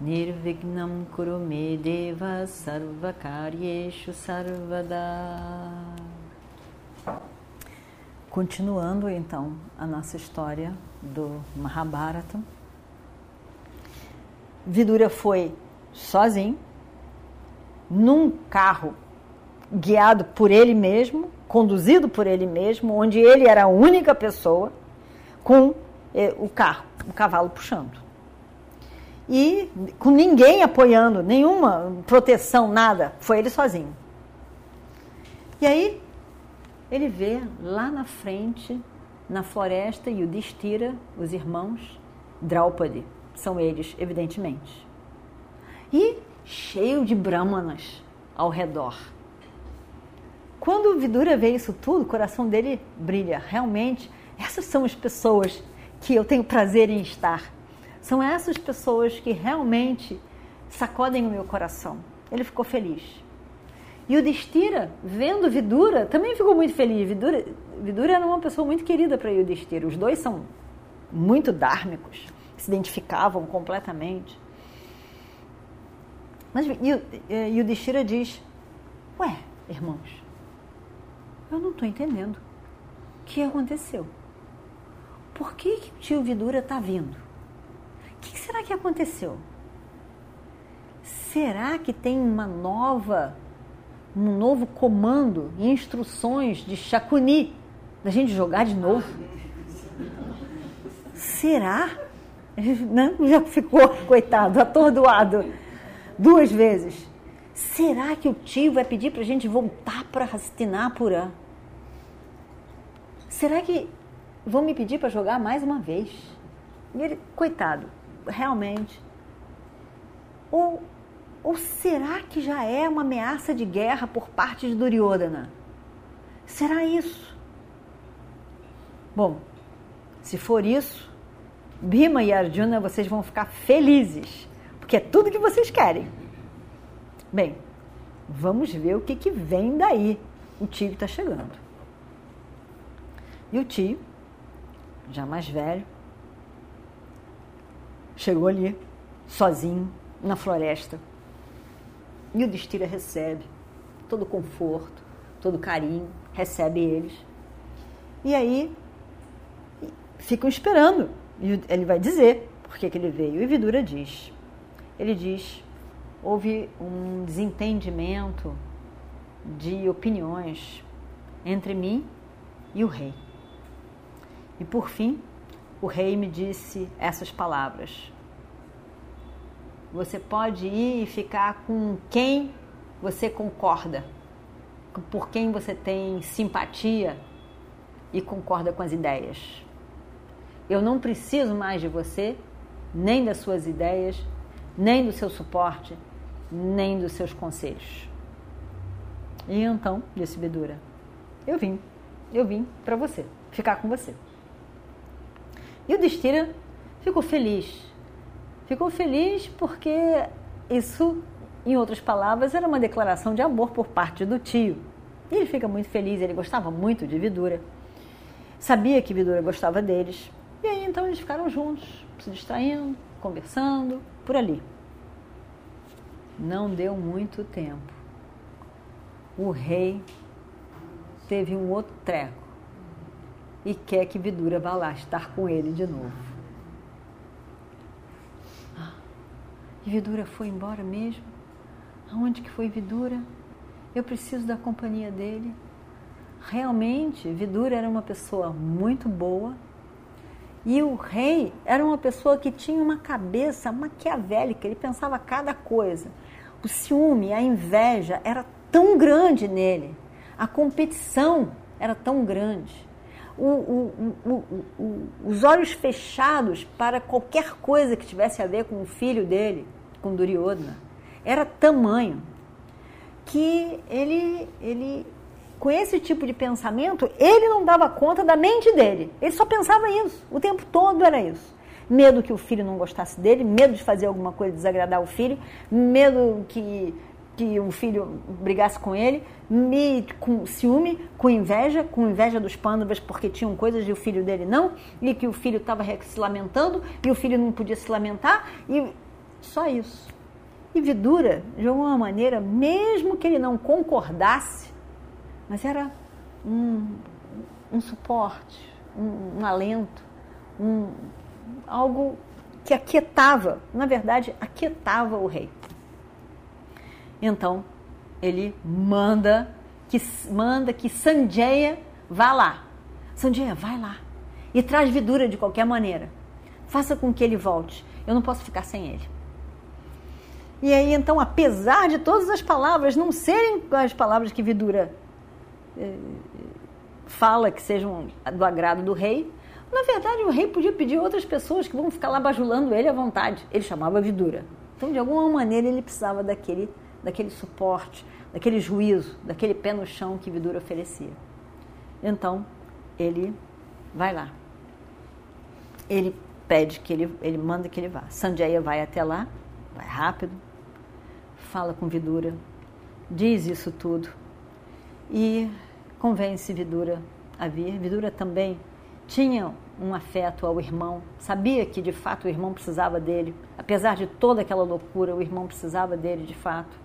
Nirvignam Kurume Deva Sarvakaryeshu Sarvada Continuando então a nossa história do Mahabharata. Vidura foi sozinho, num carro guiado por ele mesmo, conduzido por ele mesmo, onde ele era a única pessoa com eh, o carro, o cavalo puxando. E com ninguém apoiando, nenhuma proteção, nada, foi ele sozinho. E aí ele vê lá na frente, na floresta, Yudhishthira, os irmãos, Draupadi, são eles, evidentemente. E cheio de brahmanas ao redor. Quando o Vidura vê isso tudo, o coração dele brilha. Realmente, essas são as pessoas que eu tenho prazer em estar. São essas pessoas que realmente sacodem o meu coração. Ele ficou feliz. E o Destira, vendo Vidura, também ficou muito feliz. Vidura, Vidura era uma pessoa muito querida para Yudhishthira. Os dois são muito dármicos, se identificavam completamente. Mas Yudhishthira diz: Ué, irmãos, eu não estou entendendo. O que aconteceu? Por que, que o tio Vidura está vindo? O que, será que aconteceu? Será que tem uma nova, um novo comando e instruções de Chacuni da gente jogar de novo? Será? Não, já ficou, coitado, atordoado duas vezes. Será que o tio vai pedir para a gente voltar para Hastinapura? Será que vão me pedir para jogar mais uma vez? E ele, coitado, realmente. Ou, ou será que já é uma ameaça de guerra por parte de Duryodhana? Será isso? Bom, se for isso, Bhima e Arjuna, vocês vão ficar felizes, porque é tudo que vocês querem. Bem, vamos ver o que, que vem daí. O tio está chegando. E o tio, já mais velho, chegou ali, sozinho, na floresta. E o Destira recebe todo o conforto, todo o carinho, recebe eles. E aí ficam esperando. E ele vai dizer por que, ele veio. E Vidura diz. Ele diz: houve um desentendimento de opiniões entre mim e o rei. E por fim, o rei me disse essas palavras: Você pode ir e ficar com quem você concorda, por quem você tem simpatia e concorda com as ideias. Eu não preciso mais de você, nem das suas ideias, nem do seu suporte, nem dos seus conselhos. E então, disse Bedura, eu vim, eu vim para você, ficar com você. E o Destira ficou feliz. Ficou feliz porque isso, em outras palavras, era uma declaração de amor por parte do tio. E ele fica muito feliz, ele gostava muito de Vidura. Sabia que Vidura gostava deles. E aí então eles ficaram juntos, se distraindo, conversando, por ali. Não deu muito tempo. O rei teve um outro treco e quer que Vidura vá lá estar com ele de novo. Ah, e Vidura foi embora mesmo? Aonde que foi Vidura? Eu preciso da companhia dele. Realmente, Vidura era uma pessoa muito boa e o rei era uma pessoa que tinha uma cabeça maquiavélica, ele pensava cada coisa. O ciúme, a inveja era tão grande nele, a competição era tão grande o, o, os olhos fechados para qualquer coisa que tivesse a ver com o filho dele, com Duryodhana. Era tamanho que ele, ele, com esse tipo de pensamento, ele não dava conta da mente dele. Ele só pensava isso. O tempo todo era isso. Medo que o filho não gostasse dele, medo de fazer alguma coisa desagradar o filho, medo que que o filho brigasse com ele, me, com ciúme, com inveja, com inveja dos pândavas porque tinham coisas e o filho dele não, e que o filho estava se lamentando e o filho não podia se lamentar, e só isso. E Vidura, de alguma maneira, mesmo que ele não concordasse, mas era um, um suporte, um, um alento, um, algo que aquietava, na verdade, aquietava o rei. Então, ele manda que, manda que Sanjaya vá lá. Sanjaya, vai lá. E traz Vidura de qualquer maneira. Faça com que ele volte. Eu não posso ficar sem ele. E aí, então, apesar de todas as palavras não serem as palavras que Vidura eh, fala que sejam do agrado do rei, na verdade o rei podia pedir outras pessoas que vão ficar lá bajulando ele à vontade. Ele chamava Vidura. Então, de alguma maneira, ele precisava daquele daquele suporte, daquele juízo, daquele pé no chão que Vidura oferecia. Então, ele vai lá. Ele pede que ele, ele manda que ele vá. Sanjaya vai até lá, vai rápido, fala com Vidura, diz isso tudo e convence Vidura a vir. Vidura também tinha um afeto ao irmão, sabia que de fato o irmão precisava dele, apesar de toda aquela loucura, o irmão precisava dele de fato.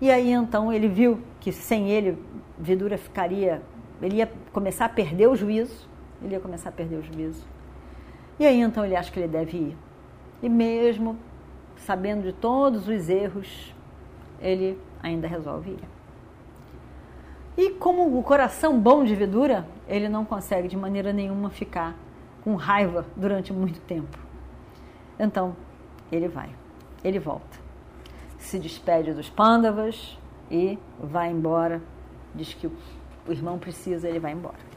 E aí então ele viu que sem ele Vidura ficaria, ele ia começar a perder o juízo, ele ia começar a perder o juízo. E aí então ele acha que ele deve ir. E mesmo sabendo de todos os erros, ele ainda resolve ir. E como o coração bom de Vidura, ele não consegue de maneira nenhuma ficar com raiva durante muito tempo. Então, ele vai, ele volta se despede dos pândavas e vai embora. Diz que o irmão precisa, ele vai embora.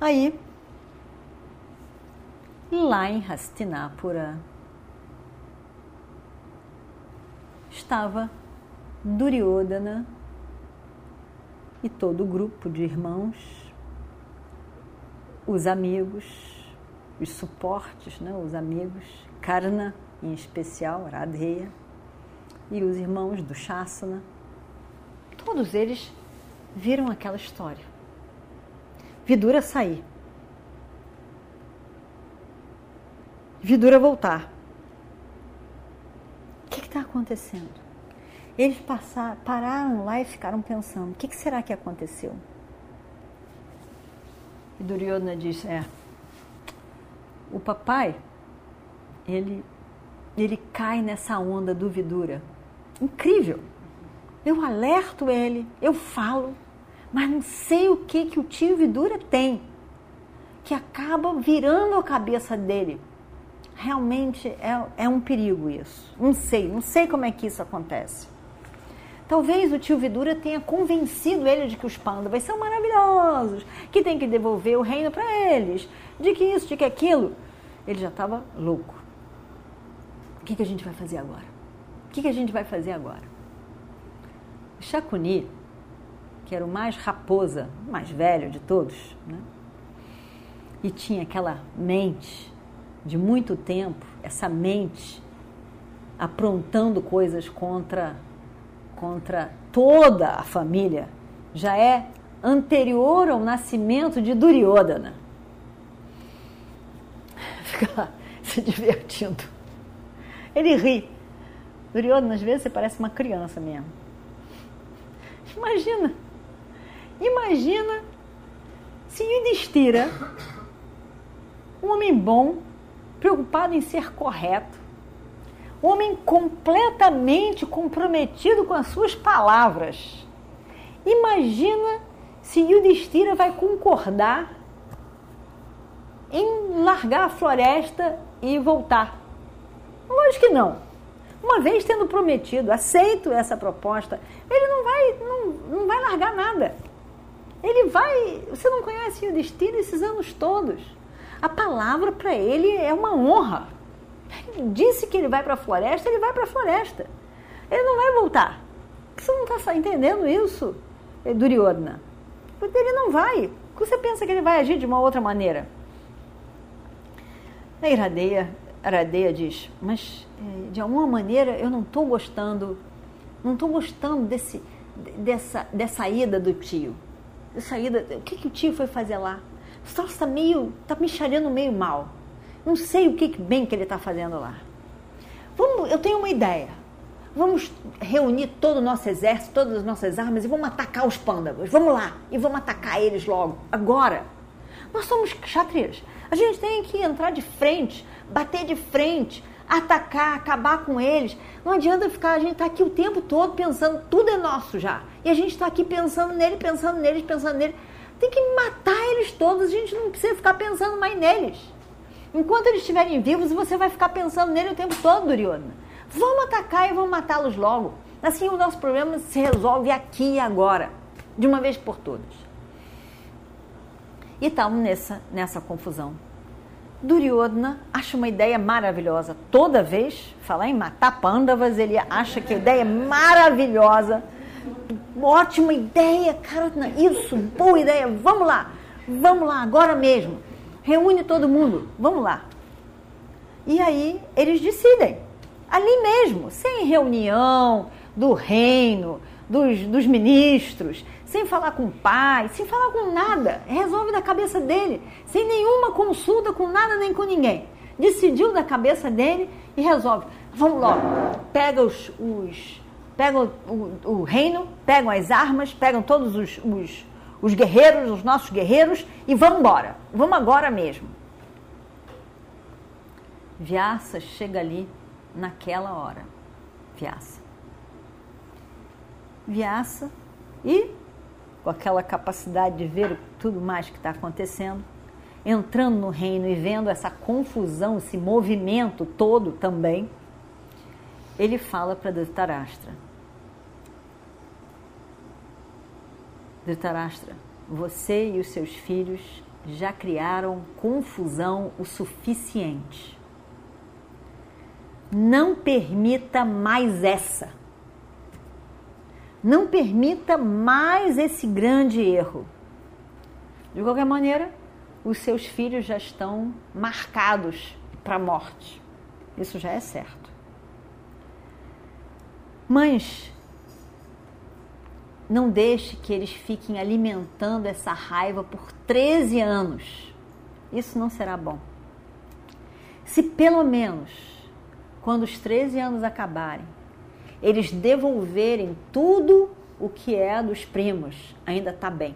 Aí, lá em Hastinapura, estava Duryodhana e todo o grupo de irmãos, os amigos, os suportes, né, os amigos, Karna em especial, Radheya, e os irmãos do Shasana, todos eles viram aquela história. Vidura sair. Vidura voltar. O que está acontecendo? Eles passaram, pararam lá e ficaram pensando: o que, que será que aconteceu? E Duryodhana disse: é, o papai, ele, ele cai nessa onda do Vidura. Incrível. Eu alerto ele, eu falo, mas não sei o que, que o tio Vidura tem, que acaba virando a cabeça dele. Realmente é, é um perigo isso. Não sei, não sei como é que isso acontece. Talvez o tio Vidura tenha convencido ele de que os pândalos são maravilhosos, que tem que devolver o reino para eles, de que isso, de que aquilo. Ele já estava louco. O que, que a gente vai fazer agora? O que, que a gente vai fazer agora? O Chacuni, que era o mais raposa, mais velho de todos, né? e tinha aquela mente de muito tempo, essa mente aprontando coisas contra contra toda a família, já é anterior ao nascimento de Duryodhana. Se divertindo. Ele ri. Duryodhana, às vezes, você parece uma criança mesmo. Imagina. Imagina se Yudhishthira, um homem bom, preocupado em ser correto, homem completamente comprometido com as suas palavras. Imagina se Yudhishthira vai concordar em largar a floresta e voltar. Lógico que não. Uma vez tendo prometido, aceito essa proposta, ele não vai, não, não vai largar nada. Ele vai. Você não conhece Yudhishthira esses anos todos. A palavra para ele é uma honra. disse que ele vai para a floresta, ele vai para a floresta. Ele não vai voltar. Você não está entendendo isso, Duryodhana? Ele não vai. Você pensa que ele vai agir de uma outra maneira? A Iradeia, Iradeia diz, mas eh, de alguma maneira eu não estou gostando, não estou gostando desse, dessa, dessa ida do tio. Dessa ida, o que, que o tio foi fazer lá? O troço está meio, está me chareando meio mal. Não sei o que bem que ele está fazendo lá. Vamos, eu tenho uma ideia. Vamos reunir todo o nosso exército, todas as nossas armas e vamos atacar os pândavas. Vamos lá e vamos atacar eles logo, agora. Nós somos kshatriyas. A gente tem que entrar de frente, bater de frente, atacar, acabar com eles. Não adianta ficar, a gente está aqui o tempo todo pensando, tudo é nosso já. E a gente está aqui pensando nele, pensando neles, pensando nele. Tem que matar eles todos, a gente não precisa ficar pensando mais neles. Enquanto eles estiverem vivos, você vai ficar pensando nele o tempo todo, Duryodhana. Vamos atacar e vamos matá-los logo. Assim o nosso problema se resolve aqui e agora, de uma vez por todas. E estavam nessa, nessa confusão. Duryodhana acha uma ideia maravilhosa. Toda vez, falar em matar pândavas, ele acha que a ideia é maravilhosa. Ótima ideia, cara, isso, boa ideia, vamos lá, vamos lá, agora mesmo. Reúne todo mundo, vamos lá. E aí eles decidem ali mesmo, sem reunião do reino, dos, dos ministros, sem falar com o pai, sem falar com nada. Resolve da cabeça dele, sem nenhuma consulta com nada nem com ninguém. Decidiu da cabeça dele e resolve. Vamos logo, pega os, os pegam o, o, reino, pegam as armas, pegam todos os, os, os guerreiros, os nossos guerreiros e vamos embora. Vamos agora mesmo. Vyasa chega ali naquela hora. Vyasa. Vyasa e com aquela capacidade de ver tudo mais que está acontecendo, entrando no reino e vendo essa confusão, esse movimento todo também, ele fala para Dhritarashtra: Dhritarashtra, você e os seus filhos já criaram confusão o suficiente. Não permita mais essa. Não permita mais esse grande erro. De qualquer maneira, os seus filhos já estão marcados para a morte. Isso já é certo. Mas não deixe que eles fiquem alimentando essa raiva por 13 anos. Isso não será bom. Se pelo menos quando os 13 anos acabarem, eles devolverem tudo o que é dos primos, ainda está bem.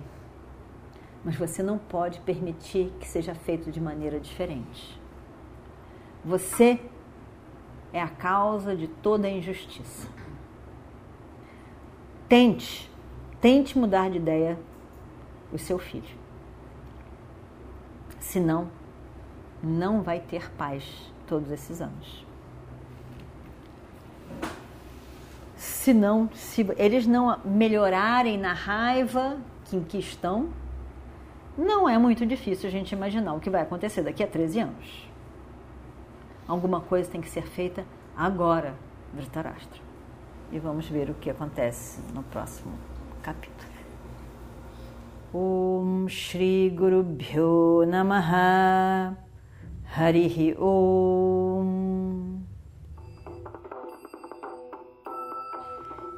Mas você não pode permitir que seja feito de maneira diferente. Você é a causa de toda a injustiça. Tente, tente mudar de ideia o seu filho. Senão, não vai ter paz todos esses anos. Se não, se eles não melhorarem na raiva em que estão, não é muito difícil a gente imaginar o que vai acontecer daqui a 13 anos. Alguma coisa tem que ser feita agora, Dhritarashtra. E vamos ver o que acontece no próximo capítulo. Om Shri Guru Bhyo Namaha Harihi Om